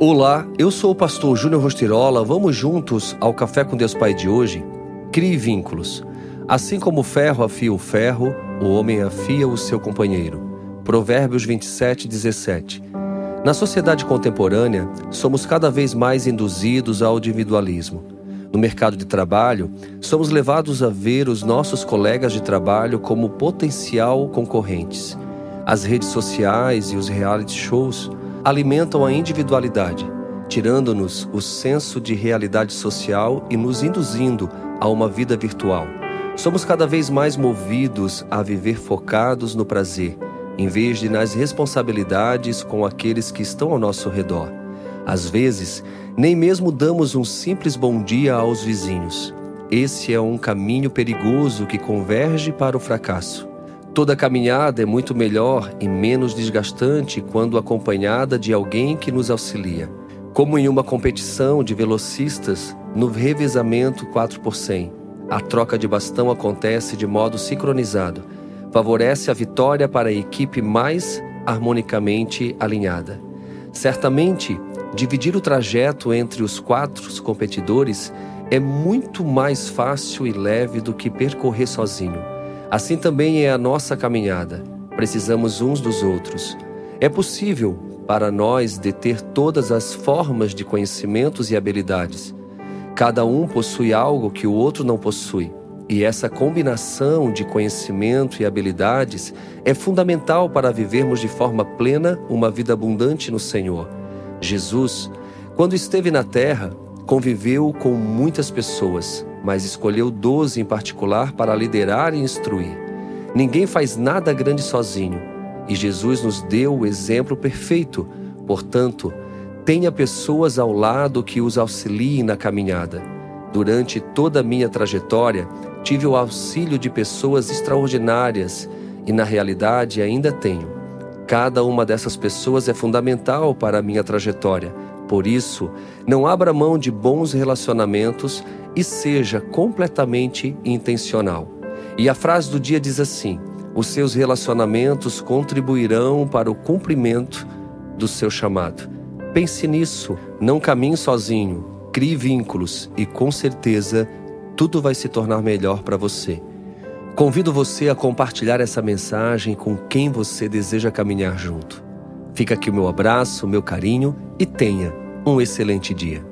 Olá, eu sou o pastor Júnior Rostirola. Vamos juntos ao Café com Deus Pai de hoje? Crie vínculos. Assim como o ferro afia o ferro, o homem afia o seu companheiro. Provérbios 27, 17. Na sociedade contemporânea, somos cada vez mais induzidos ao individualismo. No mercado de trabalho, somos levados a ver os nossos colegas de trabalho como potencial concorrentes. As redes sociais e os reality shows alimentam a individualidade, tirando-nos o senso de realidade social e nos induzindo a uma vida virtual. Somos cada vez mais movidos a viver focados no prazer, em vez de nas responsabilidades com aqueles que estão ao nosso redor. Às vezes, nem mesmo damos um simples bom dia aos vizinhos. Esse é um caminho perigoso que converge para o fracasso. Toda caminhada é muito melhor e menos desgastante quando acompanhada de alguém que nos auxilia. Como em uma competição de velocistas, no revezamento 4 por 100, a troca de bastão acontece de modo sincronizado. Favorece a vitória para a equipe mais harmonicamente alinhada. Certamente, dividir o trajeto entre os quatro competidores é muito mais fácil e leve do que percorrer sozinho. Assim também é a nossa caminhada. Precisamos uns dos outros. É possível para nós deter todas as formas de conhecimentos e habilidades. Cada um possui algo que o outro não possui. E essa combinação de conhecimento e habilidades é fundamental para vivermos de forma plena uma vida abundante no Senhor. Jesus, quando esteve na terra, conviveu com muitas pessoas, mas escolheu doze em particular para liderar e instruir. Ninguém faz nada grande sozinho, e Jesus nos deu o exemplo perfeito. Portanto, tenha pessoas ao lado que os auxiliem na caminhada. Durante toda a minha trajetória, tive o auxílio de pessoas extraordinárias e, na realidade, ainda tenho. Cada uma dessas pessoas é fundamental para a minha trajetória. Por isso, não abra mão de bons relacionamentos e seja completamente intencional. E a frase do dia diz assim: os seus relacionamentos contribuirão para o cumprimento do seu chamado. Pense nisso, não caminhe sozinho, crie vínculos e com certeza tudo vai se tornar melhor para você. Convido você a compartilhar essa mensagem com quem você deseja caminhar junto. Fica aqui o meu abraço, meu carinho e tenha um excelente dia.